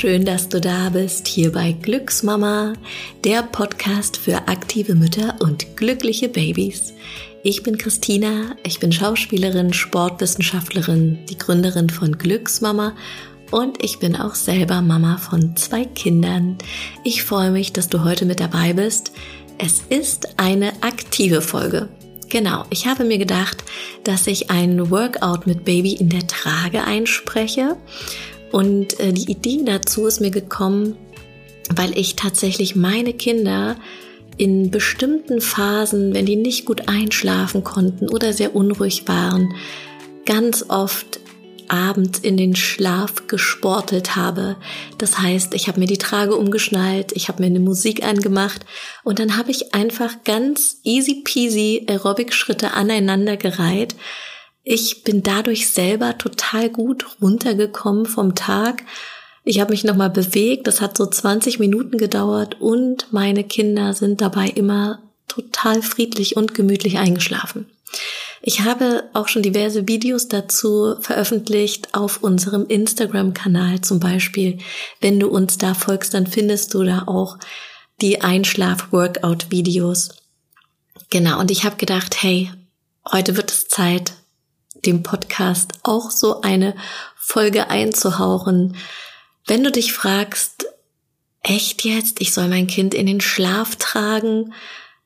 schön, dass du da bist, hier bei Glücksmama, der Podcast für aktive Mütter und glückliche Babys. Ich bin Christina, ich bin Schauspielerin, Sportwissenschaftlerin, die Gründerin von Glücksmama und ich bin auch selber Mama von zwei Kindern. Ich freue mich, dass du heute mit dabei bist. Es ist eine aktive Folge. Genau, ich habe mir gedacht, dass ich ein Workout mit Baby in der Trage einspreche. Und äh, die Idee dazu ist mir gekommen, weil ich tatsächlich meine Kinder in bestimmten Phasen, wenn die nicht gut einschlafen konnten oder sehr unruhig waren, ganz oft abends in den Schlaf gesportelt habe. Das heißt, ich habe mir die Trage umgeschnallt, ich habe mir eine Musik angemacht und dann habe ich einfach ganz easy peasy Aerobic-Schritte aneinander gereiht. Ich bin dadurch selber total gut runtergekommen vom Tag ich habe mich nochmal bewegt, das hat so 20 Minuten gedauert und meine Kinder sind dabei immer total friedlich und gemütlich eingeschlafen. Ich habe auch schon diverse Videos dazu veröffentlicht auf unserem Instagram-Kanal zum Beispiel. Wenn du uns da folgst, dann findest du da auch die Einschlaf-Workout-Videos. Genau, und ich habe gedacht, hey, heute wird es Zeit, dem Podcast auch so eine Folge einzuhauchen, wenn du dich fragst, echt jetzt, ich soll mein Kind in den Schlaf tragen,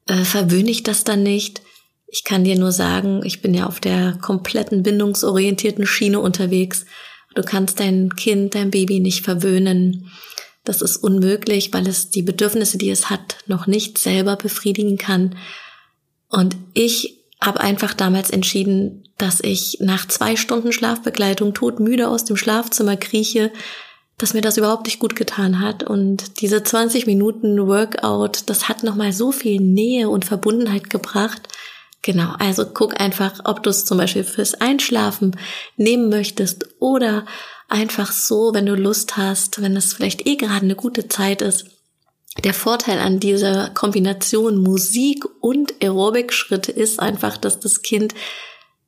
äh, verwöhne ich das dann nicht? Ich kann dir nur sagen, ich bin ja auf der kompletten bindungsorientierten Schiene unterwegs. Du kannst dein Kind, dein Baby nicht verwöhnen. Das ist unmöglich, weil es die Bedürfnisse, die es hat, noch nicht selber befriedigen kann. Und ich habe einfach damals entschieden, dass ich nach zwei Stunden Schlafbegleitung todmüde aus dem Schlafzimmer krieche, dass mir das überhaupt nicht gut getan hat. Und diese 20 Minuten Workout, das hat nochmal so viel Nähe und Verbundenheit gebracht. Genau, also guck einfach, ob du es zum Beispiel fürs Einschlafen nehmen möchtest oder einfach so, wenn du Lust hast, wenn es vielleicht eh gerade eine gute Zeit ist. Der Vorteil an dieser Kombination Musik und Aerobic-Schritte ist einfach, dass das Kind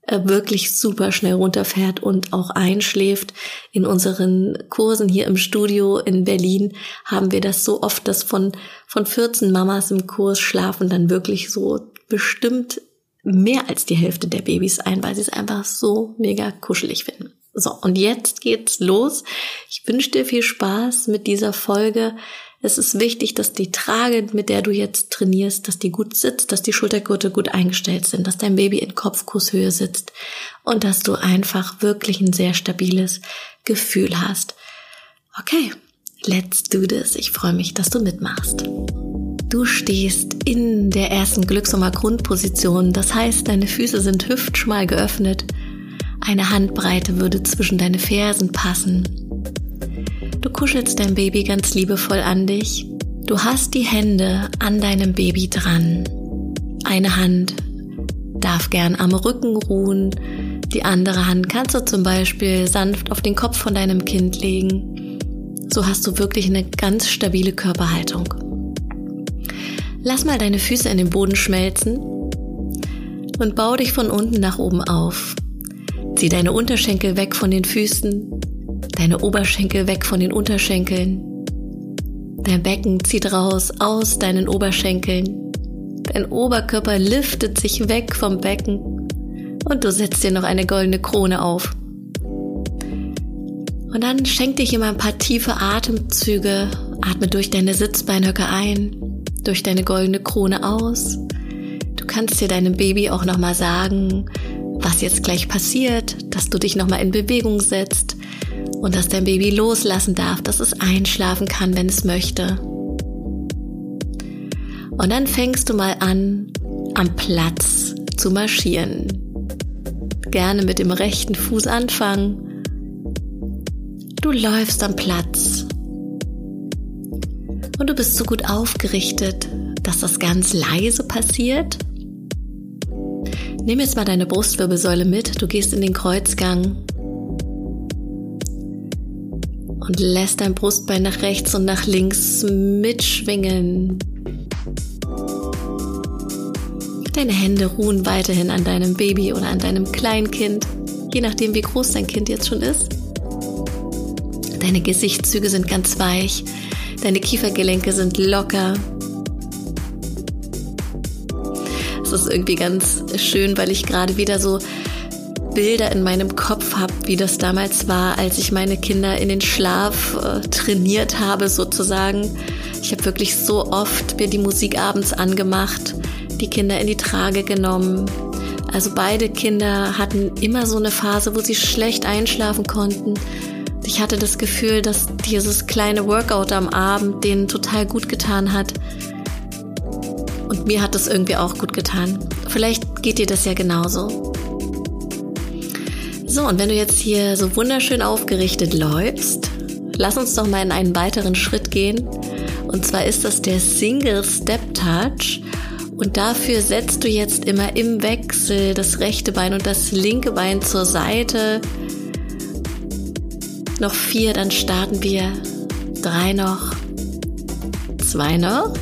äh, wirklich super schnell runterfährt und auch einschläft. In unseren Kursen hier im Studio in Berlin haben wir das so oft, dass von, von 14 Mamas im Kurs schlafen dann wirklich so bestimmt mehr als die Hälfte der Babys ein, weil sie es einfach so mega kuschelig finden. So, und jetzt geht's los. Ich wünsche dir viel Spaß mit dieser Folge. Es ist wichtig, dass die Trage, mit der du jetzt trainierst, dass die gut sitzt, dass die Schultergurte gut eingestellt sind, dass dein Baby in Kopfkusshöhe sitzt und dass du einfach wirklich ein sehr stabiles Gefühl hast. Okay, let's do this. Ich freue mich, dass du mitmachst. Du stehst in der ersten Glücksummer Grundposition, das heißt, deine Füße sind hüftschmal geöffnet. Eine Handbreite würde zwischen deine Fersen passen kuschelst dein Baby ganz liebevoll an dich. Du hast die Hände an deinem Baby dran. Eine Hand darf gern am Rücken ruhen. Die andere Hand kannst du zum Beispiel sanft auf den Kopf von deinem Kind legen. So hast du wirklich eine ganz stabile Körperhaltung. Lass mal deine Füße in den Boden schmelzen und bau dich von unten nach oben auf. Zieh deine Unterschenkel weg von den Füßen Deine Oberschenkel weg von den Unterschenkeln. Dein Becken zieht raus aus deinen Oberschenkeln. Dein Oberkörper liftet sich weg vom Becken. Und du setzt dir noch eine goldene Krone auf. Und dann schenk dich immer ein paar tiefe Atemzüge. Atme durch deine Sitzbeinhöcke ein, durch deine goldene Krone aus. Du kannst dir deinem Baby auch nochmal sagen, was jetzt gleich passiert, dass du dich nochmal in Bewegung setzt, und dass dein Baby loslassen darf, dass es einschlafen kann, wenn es möchte. Und dann fängst du mal an, am Platz zu marschieren. Gerne mit dem rechten Fuß anfangen. Du läufst am Platz. Und du bist so gut aufgerichtet, dass das ganz leise passiert. Nimm jetzt mal deine Brustwirbelsäule mit. Du gehst in den Kreuzgang und lässt dein Brustbein nach rechts und nach links mitschwingen. Deine Hände ruhen weiterhin an deinem Baby oder an deinem Kleinkind, je nachdem wie groß dein Kind jetzt schon ist. Deine Gesichtszüge sind ganz weich. Deine Kiefergelenke sind locker. Es ist irgendwie ganz schön, weil ich gerade wieder so Bilder in meinem Kopf habe, wie das damals war, als ich meine Kinder in den Schlaf äh, trainiert habe, sozusagen. Ich habe wirklich so oft mir die Musik abends angemacht, die Kinder in die Trage genommen. Also beide Kinder hatten immer so eine Phase, wo sie schlecht einschlafen konnten. Ich hatte das Gefühl, dass dieses kleine Workout am Abend denen total gut getan hat. Und mir hat das irgendwie auch gut getan. Vielleicht geht dir das ja genauso. So, und wenn du jetzt hier so wunderschön aufgerichtet läufst, lass uns doch mal in einen weiteren Schritt gehen. Und zwar ist das der Single Step Touch. Und dafür setzt du jetzt immer im Wechsel das rechte Bein und das linke Bein zur Seite. Noch vier, dann starten wir. Drei noch. Zwei noch.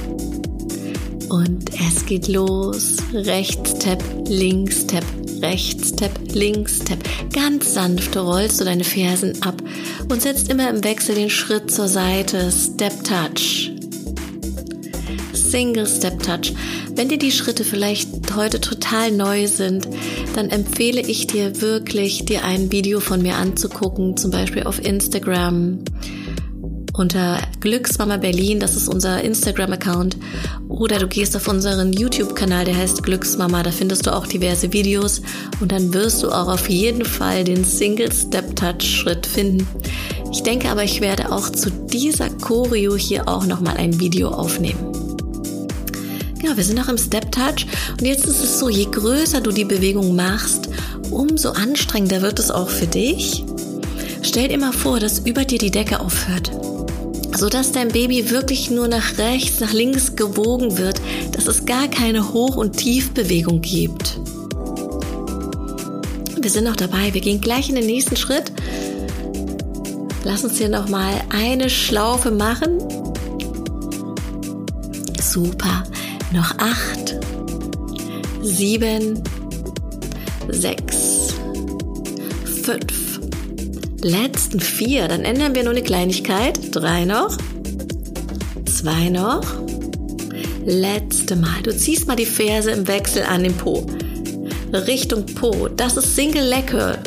Und es geht los. Rechts Tap, links Tap, rechts, Step, links, Step. Ganz sanft rollst du deine Fersen ab und setzt immer im Wechsel den Schritt zur Seite. Step Touch. Single Step Touch. Wenn dir die Schritte vielleicht heute total neu sind, dann empfehle ich dir wirklich, dir ein Video von mir anzugucken, zum Beispiel auf Instagram unter Glücksmama Berlin, das ist unser Instagram-Account, oder du gehst auf unseren YouTube-Kanal, der heißt Glücksmama, da findest du auch diverse Videos und dann wirst du auch auf jeden Fall den Single-Step-Touch-Schritt finden. Ich denke aber, ich werde auch zu dieser Choreo hier auch nochmal ein Video aufnehmen. Ja, wir sind noch im Step Touch und jetzt ist es so, je größer du die Bewegung machst, umso anstrengender wird es auch für dich. Stell dir mal vor, dass über dir die Decke aufhört sodass dein Baby wirklich nur nach rechts, nach links gewogen wird, dass es gar keine Hoch- und Tiefbewegung gibt. Wir sind noch dabei, wir gehen gleich in den nächsten Schritt. Lass uns hier nochmal eine Schlaufe machen. Super. Noch acht, sieben, sechs, fünf, letzten vier. Dann ändern wir nur eine Kleinigkeit. Drei noch. Zwei noch. Letzte Mal. Du ziehst mal die Ferse im Wechsel an den Po. Richtung Po. Das ist Single Lecker.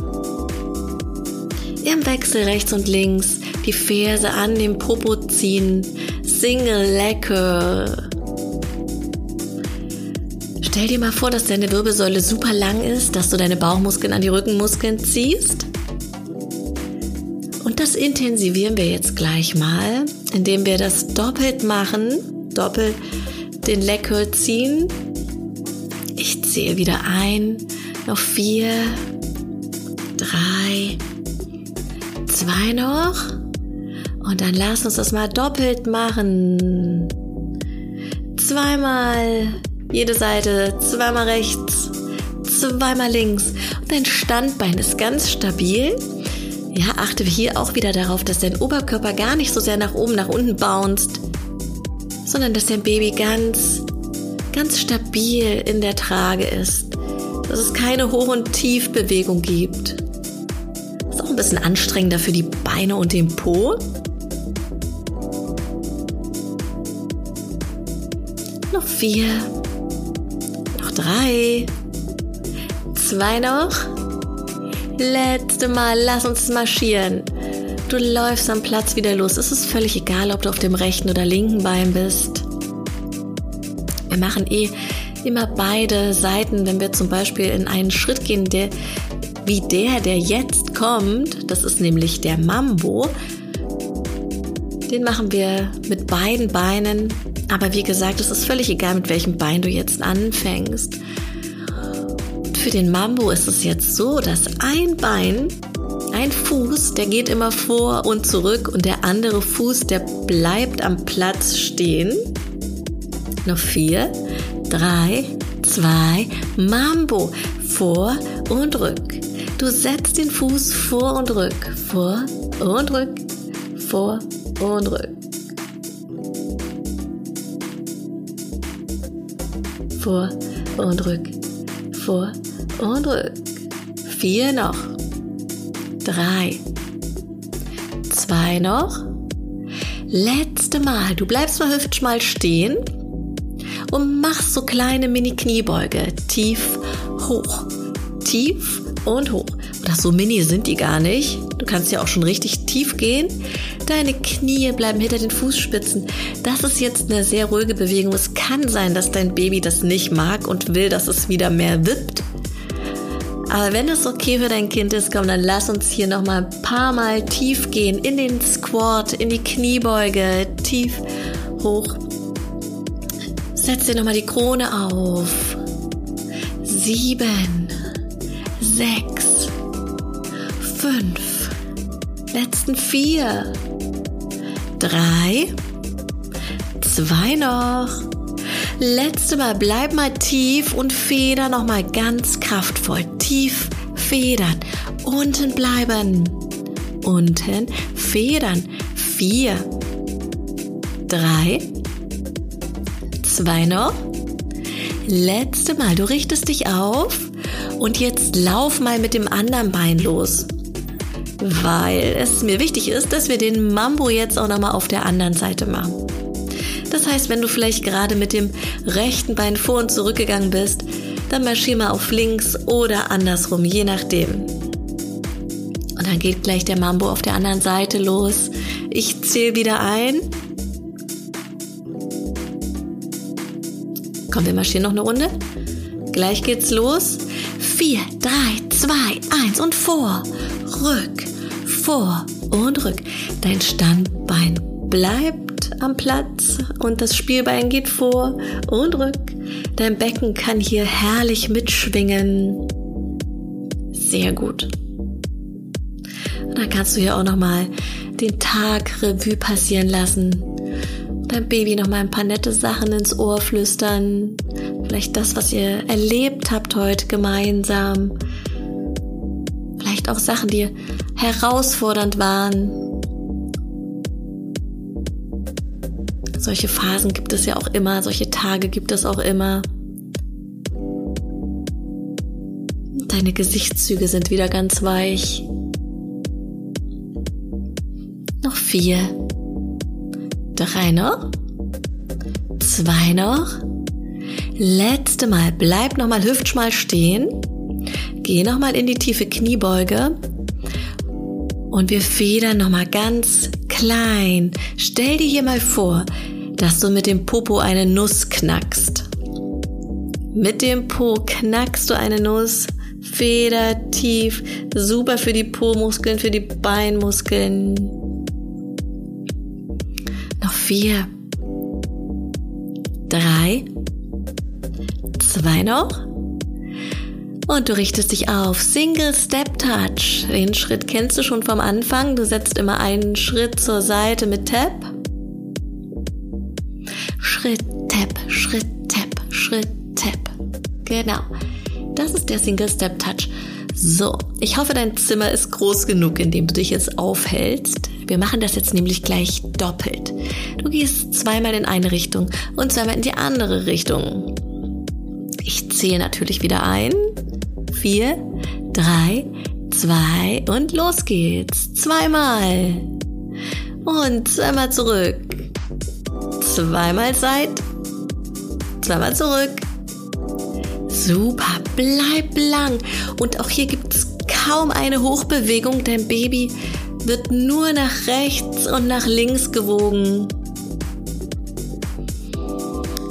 Im Wechsel rechts und links die Ferse an den Popo ziehen. Single Lecker. Stell dir mal vor, dass deine Wirbelsäule super lang ist, dass du deine Bauchmuskeln an die Rückenmuskeln ziehst das intensivieren wir jetzt gleich mal, indem wir das doppelt machen, doppelt den Leckel ziehen. Ich zähle wieder ein, noch vier, drei, zwei noch. Und dann lass uns das mal doppelt machen. Zweimal jede Seite, zweimal rechts, zweimal links. Und dein Standbein ist ganz stabil. Ja, achte hier auch wieder darauf, dass dein Oberkörper gar nicht so sehr nach oben, nach unten bounced, sondern dass dein Baby ganz, ganz stabil in der Trage ist. Dass es keine Hoch- und Tiefbewegung gibt. Ist auch ein bisschen anstrengender für die Beine und den Po. Noch vier. Noch drei. Zwei noch. Letzte Mal, lass uns marschieren. Du läufst am Platz wieder los. Es ist völlig egal, ob du auf dem rechten oder linken Bein bist. Wir machen eh immer beide Seiten, wenn wir zum Beispiel in einen Schritt gehen, der wie der, der jetzt kommt, das ist nämlich der Mambo. Den machen wir mit beiden Beinen. Aber wie gesagt, es ist völlig egal, mit welchem Bein du jetzt anfängst für den Mambo ist es jetzt so, dass ein Bein, ein Fuß, der geht immer vor und zurück und der andere Fuß, der bleibt am Platz stehen. Noch vier, drei, zwei, Mambo. Vor und rück. Du setzt den Fuß vor und rück. Vor und rück. Vor und rück. Vor und rück. Vor und rück. Vier noch. Drei. zwei noch. Letzte Mal. Du bleibst mal hüftschmal stehen und machst so kleine Mini-Kniebeuge. Tief, hoch, tief und hoch. Oder so mini sind die gar nicht. Du kannst ja auch schon richtig tief gehen. Deine Knie bleiben hinter den Fußspitzen. Das ist jetzt eine sehr ruhige Bewegung. Es kann sein, dass dein Baby das nicht mag und will, dass es wieder mehr wippt. Aber wenn es okay für dein Kind ist, komm, dann lass uns hier nochmal ein paar Mal tief gehen. In den Squat, in die Kniebeuge, tief hoch. Setz dir nochmal die Krone auf. Sieben, sechs, fünf, letzten vier, drei, zwei noch. Letzte Mal, bleib mal tief und feder nochmal ganz kraftvoll. Tief federn. Unten bleiben. Unten federn. Vier. Drei. Zwei noch. Letzte Mal, du richtest dich auf und jetzt lauf mal mit dem anderen Bein los. Weil es mir wichtig ist, dass wir den Mambo jetzt auch nochmal auf der anderen Seite machen. Das heißt, wenn du vielleicht gerade mit dem rechten Bein vor und zurückgegangen bist, dann marschier mal auf links oder andersrum, je nachdem. Und dann geht gleich der Mambo auf der anderen Seite los. Ich zähle wieder ein. Komm, wir marschieren noch eine Runde. Gleich geht's los. Vier, drei, zwei, eins und vor. Rück, vor und rück. Dein Standbein bleibt am Platz und das Spielbein geht vor und rück. Dein Becken kann hier herrlich mitschwingen. Sehr gut. Und dann kannst du hier auch nochmal den Tag Revue passieren lassen. Dein Baby nochmal ein paar nette Sachen ins Ohr flüstern. Vielleicht das, was ihr erlebt habt heute gemeinsam. Vielleicht auch Sachen, die herausfordernd waren. Solche Phasen gibt es ja auch immer, solche Tage gibt es auch immer. Deine Gesichtszüge sind wieder ganz weich. Noch vier. Drei noch. Zwei noch. Letzte Mal. Bleib nochmal hüftschmal stehen. Geh nochmal in die tiefe Kniebeuge. Und wir federn nochmal ganz klein. Stell dir hier mal vor, dass du mit dem Popo eine Nuss knackst. Mit dem Po knackst du eine Nuss, federtief, super für die Po-Muskeln, für die Beinmuskeln. Noch vier, drei, zwei noch. Und du richtest dich auf. Single Step Touch. Den Schritt kennst du schon vom Anfang. Du setzt immer einen Schritt zur Seite mit Tap Schritt, Tap, Schritt, Tap, Schritt, Tap. Genau. Das ist der Single Step Touch. So, ich hoffe, dein Zimmer ist groß genug, in dem du dich jetzt aufhältst. Wir machen das jetzt nämlich gleich doppelt. Du gehst zweimal in eine Richtung und zweimal in die andere Richtung. Ich zähle natürlich wieder ein. Vier, drei, zwei und los geht's. Zweimal. Und zweimal zurück zweimal Seit, zweimal zurück. Super, bleib lang. Und auch hier gibt es kaum eine Hochbewegung. Dein Baby wird nur nach rechts und nach links gewogen.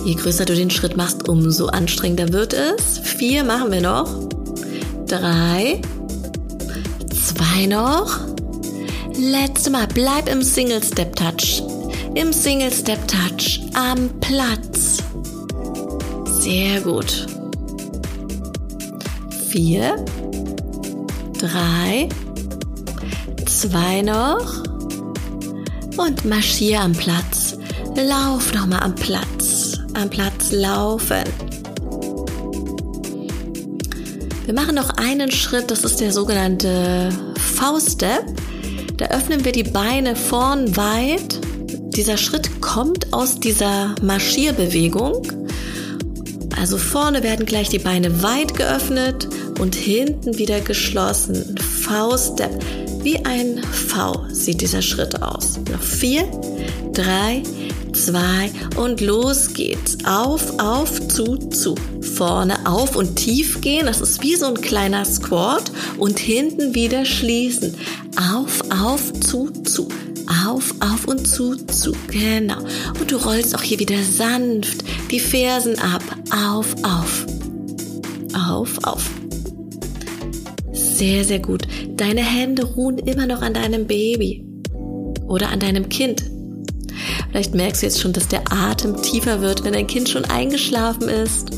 Je größer du den Schritt machst, umso anstrengender wird es. Vier machen wir noch. Drei. Zwei noch. Letzte Mal. Bleib im Single Step Touch im Single Step Touch am Platz. Sehr gut. Vier, drei, zwei noch und marschier am Platz. Lauf nochmal am Platz. Am Platz laufen. Wir machen noch einen Schritt, das ist der sogenannte V-Step. Da öffnen wir die Beine vorn weit dieser Schritt kommt aus dieser Marschierbewegung. Also vorne werden gleich die Beine weit geöffnet und hinten wieder geschlossen. V-Step. Wie ein V sieht dieser Schritt aus. Noch vier, drei, zwei und los geht's. Auf, auf, zu, zu. Vorne auf und tief gehen. Das ist wie so ein kleiner Squat. Und hinten wieder schließen. Auf, auf, zu, zu. Auf, auf und zu, zu. Genau. Und du rollst auch hier wieder sanft die Fersen ab. Auf, auf. Auf, auf. Sehr, sehr gut. Deine Hände ruhen immer noch an deinem Baby oder an deinem Kind. Vielleicht merkst du jetzt schon, dass der Atem tiefer wird, wenn dein Kind schon eingeschlafen ist.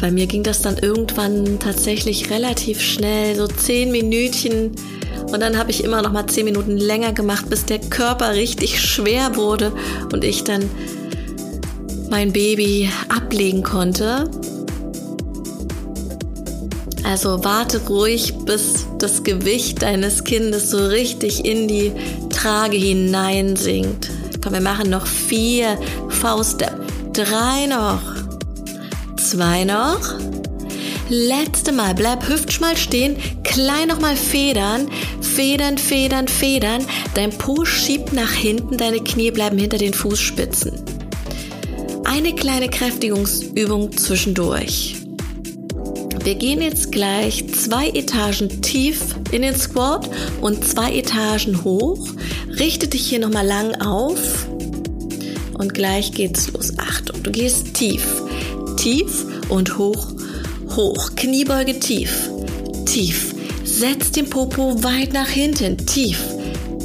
Bei mir ging das dann irgendwann tatsächlich relativ schnell, so zehn Minütchen. Und dann habe ich immer noch mal zehn Minuten länger gemacht, bis der Körper richtig schwer wurde und ich dann mein Baby ablegen konnte. Also warte ruhig, bis das Gewicht deines Kindes so richtig in die Trage hineinsinkt. Komm, wir machen noch vier Fauststep. Drei noch. Zwei noch. Letzte Mal. Bleib hüftschmal stehen. Klein nochmal federn. Federn, federn, federn. Dein Po schiebt nach hinten. Deine Knie bleiben hinter den Fußspitzen. Eine kleine Kräftigungsübung zwischendurch. Wir gehen jetzt gleich zwei Etagen tief in den Squat und zwei Etagen hoch. Richte dich hier nochmal lang auf und gleich geht's los. Achtung, du gehst tief, tief und hoch, hoch. Kniebeuge tief, tief. Setz den Popo weit nach hinten, tief,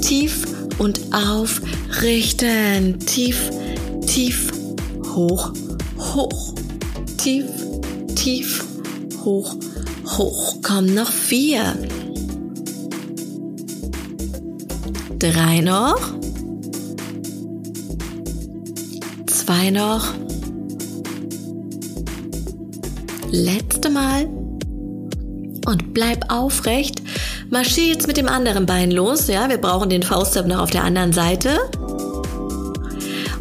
tief und auf, richten, tief, tief, hoch, hoch, tief, tief, hoch, hoch. Komm, noch vier. Drei noch. Zwei noch. Letzte Mal. Und bleib aufrecht. Marschier jetzt mit dem anderen Bein los. Ja, wir brauchen den Fauststep noch auf der anderen Seite.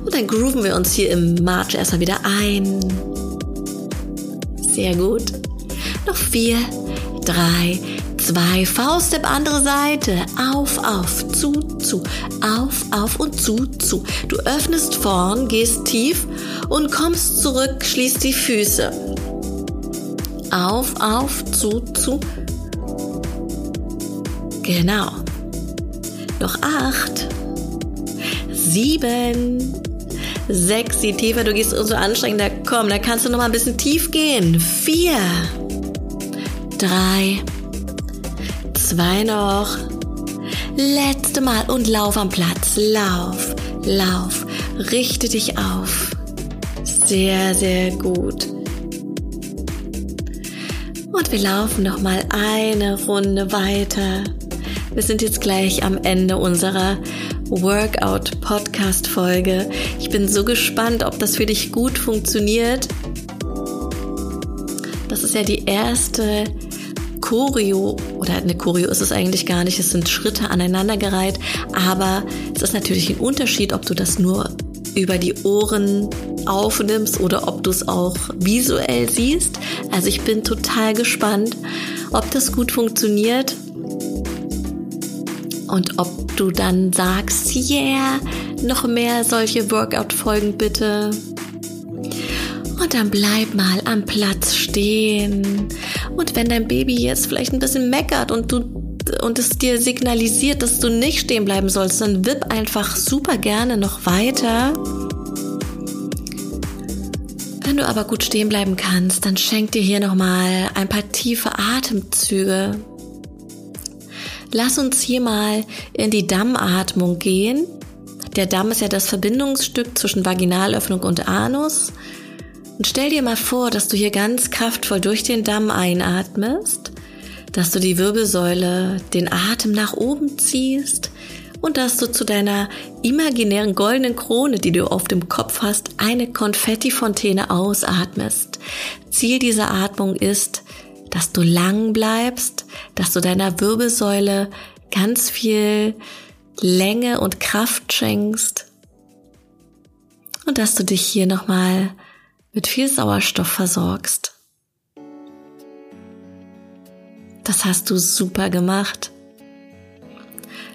Und dann grooven wir uns hier im March erstmal wieder ein. Sehr gut. Noch vier, drei, zwei. Fauststep, andere Seite. Auf, auf, zu, zu. Auf, auf und zu, zu. Du öffnest vorn, gehst tief und kommst zurück, schließt die Füße. Auf, auf, zu, zu. Genau. Noch acht, sieben, sechs. Je tiefer du gehst, umso anstrengender. Komm, da kannst du noch mal ein bisschen tief gehen. Vier drei, zwei noch. Letzte Mal und lauf am Platz. Lauf, lauf. Richte dich auf. Sehr, sehr gut. Und wir laufen noch mal eine Runde weiter. Wir sind jetzt gleich am Ende unserer Workout Podcast Folge. Ich bin so gespannt, ob das für dich gut funktioniert. Das ist ja die erste Choreo, oder eine Choreo ist es eigentlich gar nicht, es sind Schritte aneinandergereiht, aber es ist natürlich ein Unterschied, ob du das nur über die Ohren aufnimmst oder ob du es auch visuell siehst. Also ich bin total gespannt, ob das gut funktioniert und ob du dann sagst, yeah, noch mehr solche Workout-Folgen bitte. Und dann bleib mal am Platz stehen. Und wenn dein Baby jetzt vielleicht ein bisschen meckert und du und es dir signalisiert, dass du nicht stehen bleiben sollst, dann wipp einfach super gerne noch weiter. Wenn du aber gut stehen bleiben kannst, dann schenk dir hier nochmal ein paar tiefe Atemzüge. Lass uns hier mal in die Dammatmung gehen. Der Damm ist ja das Verbindungsstück zwischen Vaginalöffnung und Anus. Und stell dir mal vor, dass du hier ganz kraftvoll durch den Damm einatmest, dass du die Wirbelsäule, den Atem nach oben ziehst und dass du zu deiner imaginären goldenen Krone, die du auf dem Kopf hast, eine Konfettifontäne ausatmest. Ziel dieser Atmung ist, dass du lang bleibst, dass du deiner Wirbelsäule ganz viel Länge und Kraft schenkst und dass du dich hier nochmal mit viel Sauerstoff versorgst. Das hast du super gemacht.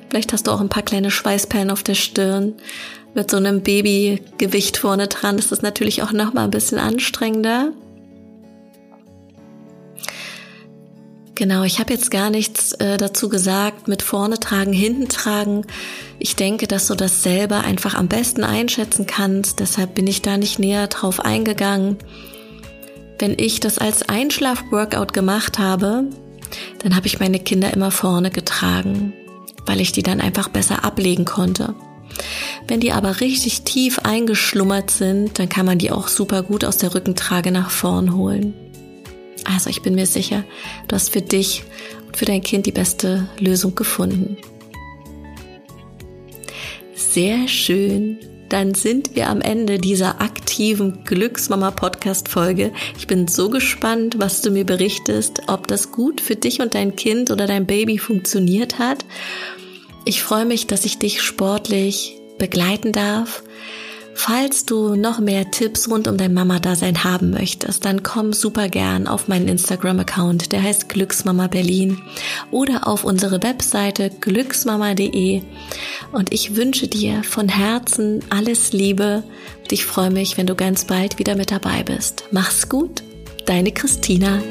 Vielleicht hast du auch ein paar kleine Schweißperlen auf der Stirn. Mit so einem Babygewicht vorne dran ist das natürlich auch noch mal ein bisschen anstrengender. Genau, ich habe jetzt gar nichts äh, dazu gesagt mit vorne tragen, hinten tragen. Ich denke, dass du das selber einfach am besten einschätzen kannst. Deshalb bin ich da nicht näher drauf eingegangen. Wenn ich das als Einschlaf-Workout gemacht habe, dann habe ich meine Kinder immer vorne getragen, weil ich die dann einfach besser ablegen konnte. Wenn die aber richtig tief eingeschlummert sind, dann kann man die auch super gut aus der Rückentrage nach vorn holen. Also ich bin mir sicher, du hast für dich und für dein Kind die beste Lösung gefunden. Sehr schön. Dann sind wir am Ende dieser aktiven Glücksmama Podcast Folge. Ich bin so gespannt, was du mir berichtest, ob das gut für dich und dein Kind oder dein Baby funktioniert hat. Ich freue mich, dass ich dich sportlich begleiten darf Falls du noch mehr Tipps rund um dein Mama-Dasein haben möchtest, dann komm super gern auf meinen Instagram-Account, der heißt Glücksmama Berlin oder auf unsere Webseite glücksmama.de und ich wünsche dir von Herzen alles Liebe und ich freue mich, wenn du ganz bald wieder mit dabei bist. Mach's gut, deine Christina.